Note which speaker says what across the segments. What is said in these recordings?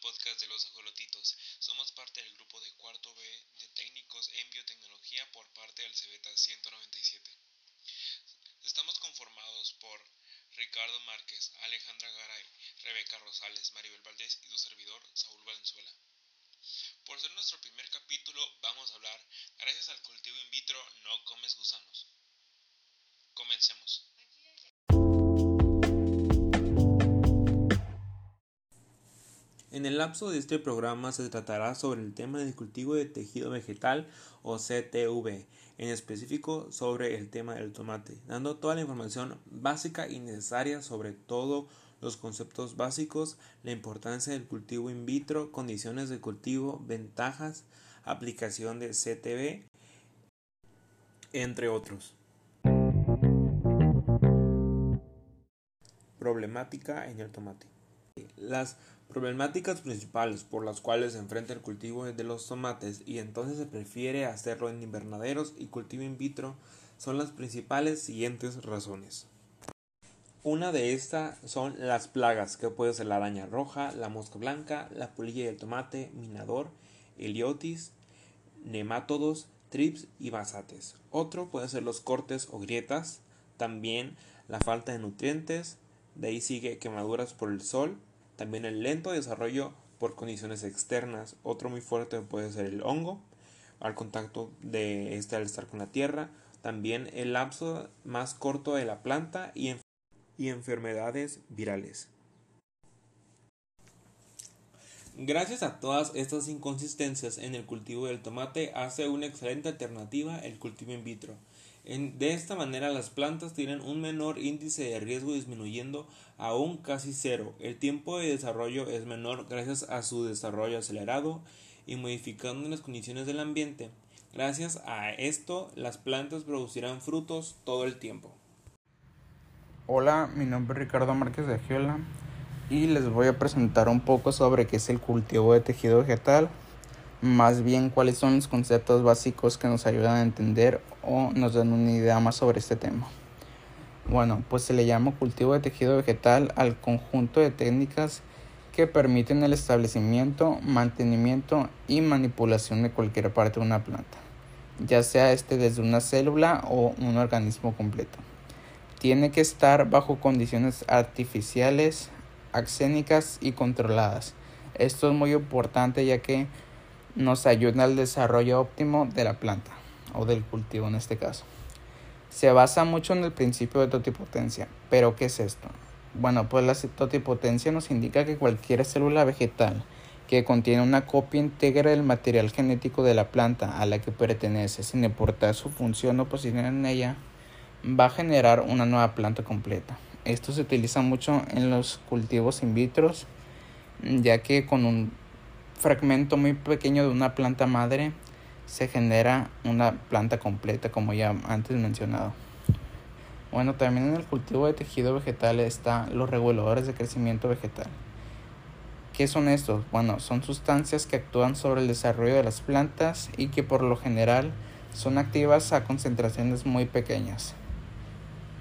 Speaker 1: podcast de los ajolotitos. Somos parte del grupo de cuarto B de técnicos en biotecnología por parte del CBTA 197. Estamos conformados por Ricardo Márquez, Alejandra Garay, Rebeca Rosales, Maribel Valdés y su servidor Saúl Valenzuela. Por ser nuestro primer capítulo vamos a hablar, gracias al cultivo in vitro no comes gusanos. Comencemos.
Speaker 2: En el lapso de este programa se tratará sobre el tema del cultivo de tejido vegetal o CTV, en específico sobre el tema del tomate, dando toda la información básica y necesaria sobre todo los conceptos básicos, la importancia del cultivo in vitro, condiciones de cultivo, ventajas, aplicación de CTV, entre otros. Problemática en el tomate. Las problemáticas principales por las cuales se enfrenta el cultivo de los tomates y entonces se prefiere hacerlo en invernaderos y cultivo in vitro son las principales siguientes razones. Una de estas son las plagas, que puede ser la araña roja, la mosca blanca, la polilla del tomate, minador, heliotis, nemátodos, trips y basates. Otro puede ser los cortes o grietas, también la falta de nutrientes, de ahí sigue quemaduras por el sol, también el lento desarrollo por condiciones externas. Otro muy fuerte puede ser el hongo, al contacto de este al estar con la tierra. También el lapso más corto de la planta y, y enfermedades virales. Gracias a todas estas inconsistencias en el cultivo del tomate hace una excelente alternativa el cultivo in vitro de esta manera las plantas tienen un menor índice de riesgo disminuyendo a un casi cero. El tiempo de desarrollo es menor gracias a su desarrollo acelerado y modificando las condiciones del ambiente. Gracias a esto las plantas producirán frutos todo el tiempo.
Speaker 3: Hola, mi nombre es Ricardo Márquez de Giola y les voy a presentar un poco sobre qué es el cultivo de tejido vegetal más bien cuáles son los conceptos básicos que nos ayudan a entender o nos dan una idea más sobre este tema. Bueno, pues se le llama cultivo de tejido vegetal al conjunto de técnicas que permiten el establecimiento, mantenimiento y manipulación de cualquier parte de una planta, ya sea este desde una célula o un organismo completo. Tiene que estar bajo condiciones artificiales, axénicas y controladas. Esto es muy importante ya que nos ayuda al desarrollo óptimo de la planta o del cultivo en este caso. Se basa mucho en el principio de totipotencia, pero ¿qué es esto? Bueno, pues la totipotencia nos indica que cualquier célula vegetal que contiene una copia íntegra del material genético de la planta a la que pertenece, sin importar su función o posición en ella, va a generar una nueva planta completa. Esto se utiliza mucho en los cultivos in vitro, ya que con un fragmento muy pequeño de una planta madre se genera una planta completa como ya antes mencionado. Bueno, también en el cultivo de tejido vegetal están los reguladores de crecimiento vegetal. ¿Qué son estos? Bueno, son sustancias que actúan sobre el desarrollo de las plantas y que por lo general son activas a concentraciones muy pequeñas.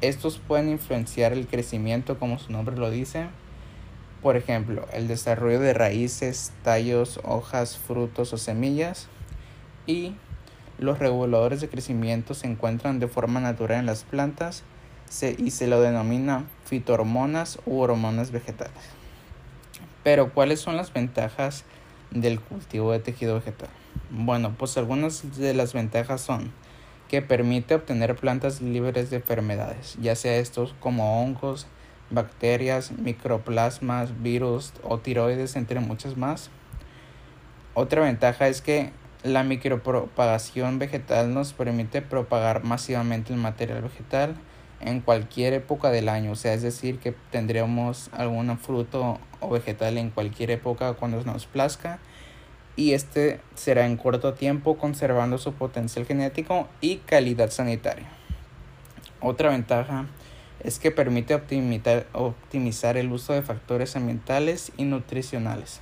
Speaker 3: Estos pueden influenciar el crecimiento como su nombre lo dice, por ejemplo, el desarrollo de raíces, tallos, hojas, frutos o semillas. Y los reguladores de crecimiento se encuentran de forma natural en las plantas y se lo denomina fitohormonas u hormonas vegetales. Pero, ¿cuáles son las ventajas del cultivo de tejido vegetal? Bueno, pues algunas de las ventajas son que permite obtener plantas libres de enfermedades, ya sea estos como hongos, bacterias, microplasmas, virus o tiroides, entre muchas más. Otra ventaja es que la micropropagación vegetal nos permite propagar masivamente el material vegetal en cualquier época del año, o sea, es decir, que tendríamos algún fruto o vegetal en cualquier época cuando nos plazca y este será en corto tiempo conservando su potencial genético y calidad sanitaria. Otra ventaja es que permite optimizar el uso de factores ambientales y nutricionales.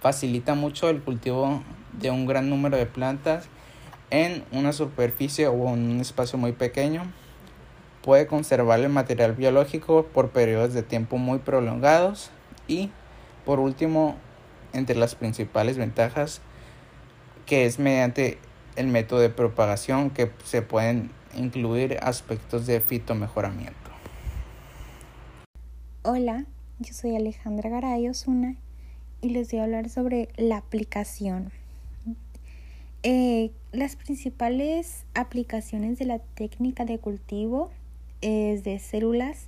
Speaker 3: Facilita mucho el cultivo de un gran número de plantas en una superficie o en un espacio muy pequeño. Puede conservar el material biológico por periodos de tiempo muy prolongados y por último entre las principales ventajas que es mediante el método de propagación que se pueden incluir aspectos de fitomejoramiento.
Speaker 4: Hola, yo soy Alejandra Garay Osuna y les voy a hablar sobre la aplicación. Eh, las principales aplicaciones de la técnica de cultivo es de células,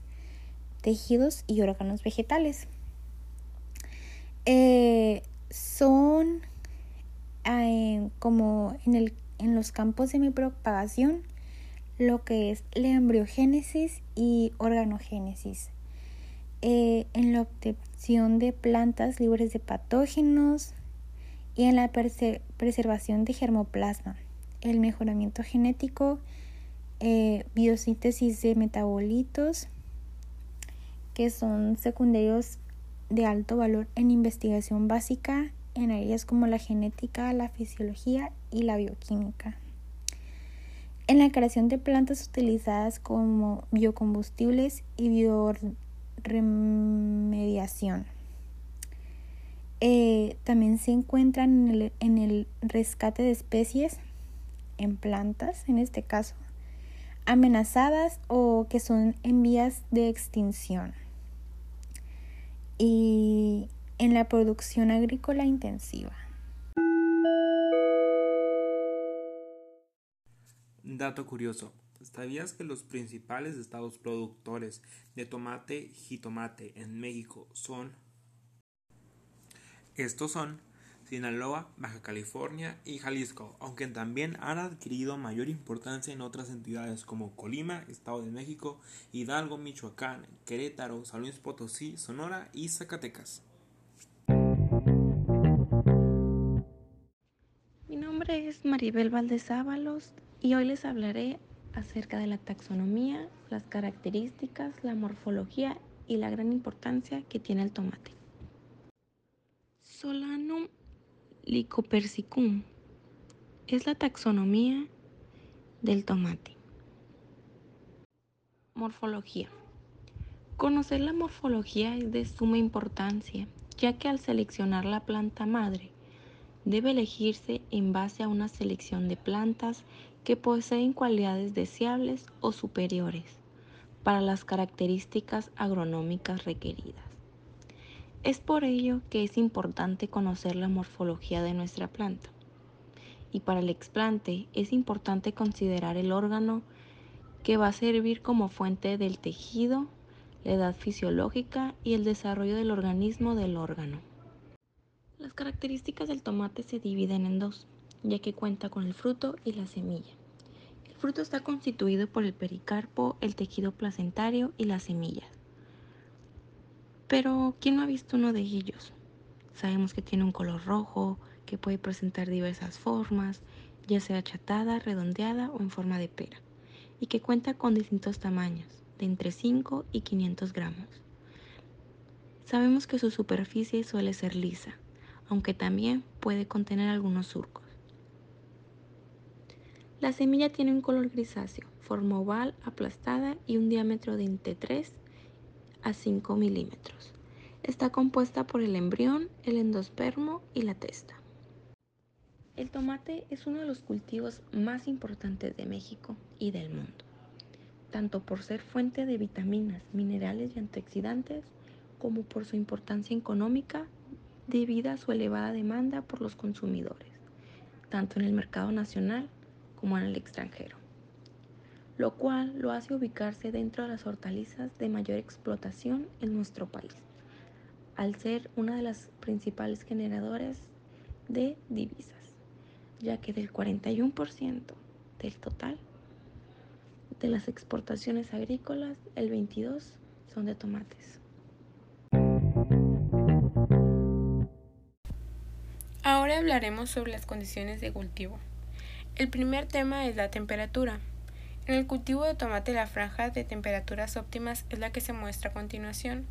Speaker 4: tejidos y órganos vegetales. Eh, son eh, como en, el, en los campos de mi propagación lo que es la embriogénesis y organogénesis. Eh, en la obtención de plantas libres de patógenos y en la preservación de germoplasma, el mejoramiento genético, eh, biosíntesis de metabolitos que son secundarios de alto valor en investigación básica en áreas como la genética, la fisiología y la bioquímica. En la creación de plantas utilizadas como biocombustibles y bioremediación. Eh, también se encuentran en el, en el rescate de especies en plantas, en este caso, amenazadas o que son en vías de extinción. Y en la producción agrícola intensiva.
Speaker 2: Dato curioso. ¿Sabías que los principales estados productores de tomate jitomate en México son estos son Sinaloa, Baja California y Jalisco, aunque también han adquirido mayor importancia en otras entidades como Colima, Estado de México, Hidalgo, Michoacán, Querétaro, San Luis Potosí, Sonora y Zacatecas.
Speaker 5: Mi nombre es Maribel Valdez Ábalos y hoy les hablaré acerca de la taxonomía, las características, la morfología y la gran importancia que tiene el tomate. Solanum lycopersicum es la taxonomía del tomate. Morfología. Conocer la morfología es de suma importancia, ya que al seleccionar la planta madre, debe elegirse en base a una selección de plantas que poseen cualidades deseables o superiores para las características agronómicas requeridas. Es por ello que es importante conocer la morfología de nuestra planta. Y para el explante es importante considerar el órgano que va a servir como fuente del tejido, la edad fisiológica y el desarrollo del organismo del órgano. Las características del tomate se dividen en dos, ya que cuenta con el fruto y la semilla. El fruto está constituido por el pericarpo, el tejido placentario y las semillas. Pero, ¿quién no ha visto uno de ellos? Sabemos que tiene un color rojo, que puede presentar diversas formas, ya sea achatada, redondeada o en forma de pera, y que cuenta con distintos tamaños, de entre 5 y 500 gramos. Sabemos que su superficie suele ser lisa, aunque también puede contener algunos surcos. La semilla tiene un color grisáceo, forma oval, aplastada y un diámetro de entre 3 a 5 milímetros. Está compuesta por el embrión, el endospermo y la testa. El tomate es uno de los cultivos más importantes de México y del mundo, tanto por ser fuente de vitaminas, minerales y antioxidantes, como por su importancia económica debido a su elevada demanda por los consumidores, tanto en el mercado nacional como en el extranjero, lo cual lo hace ubicarse dentro de las hortalizas de mayor explotación en nuestro país, al ser una de las principales generadoras de divisas, ya que del 41% del total de las exportaciones agrícolas, el 22% son de tomates.
Speaker 6: Ahora hablaremos sobre las condiciones de cultivo. El primer tema es la temperatura. En el cultivo de tomate la franja de temperaturas óptimas es la que se muestra a continuación.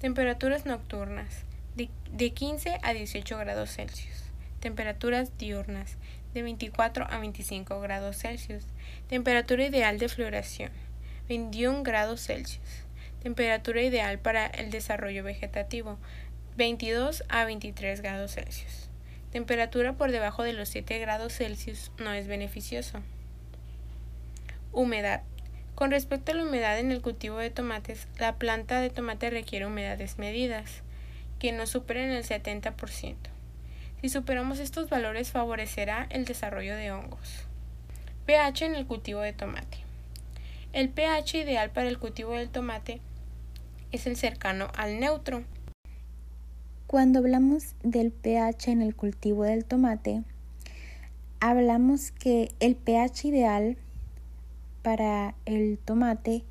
Speaker 6: Temperaturas nocturnas de, 15 a 18 grados Celsius. Temperaturas diurnas de 24 a 25 grados Celsius. Temperatura ideal de floración 21 grados Celsius. Temperatura ideal para el desarrollo vegetativo 22 a 23 grados Celsius. Temperatura por debajo de los 7 grados Celsius no es beneficioso. Humedad. Con respecto a la humedad en el cultivo de tomates, la planta de tomate requiere humedades medidas, que no superen el 70%. Si superamos estos valores favorecerá el desarrollo de hongos. pH en el cultivo de tomate. El pH ideal para el cultivo del tomate es el cercano al neutro.
Speaker 4: Cuando hablamos del pH en el cultivo del tomate, hablamos que el pH ideal para el tomate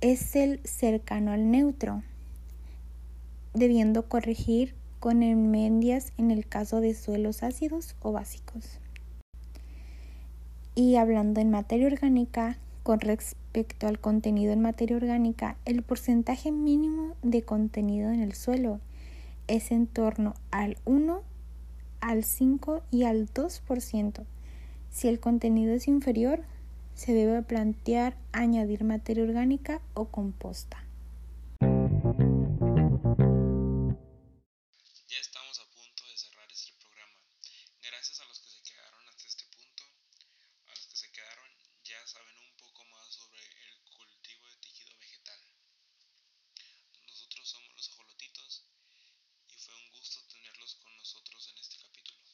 Speaker 4: es el cercano al neutro, debiendo corregir con enmendias en el caso de suelos ácidos o básicos. Y hablando en materia orgánica, con respecto al contenido en materia orgánica, el porcentaje mínimo de contenido en el suelo es en torno al 1, al 5 y al 2%. Si el contenido es inferior, se debe plantear añadir materia orgánica o composta. tenerlos con nosotros en este capítulo.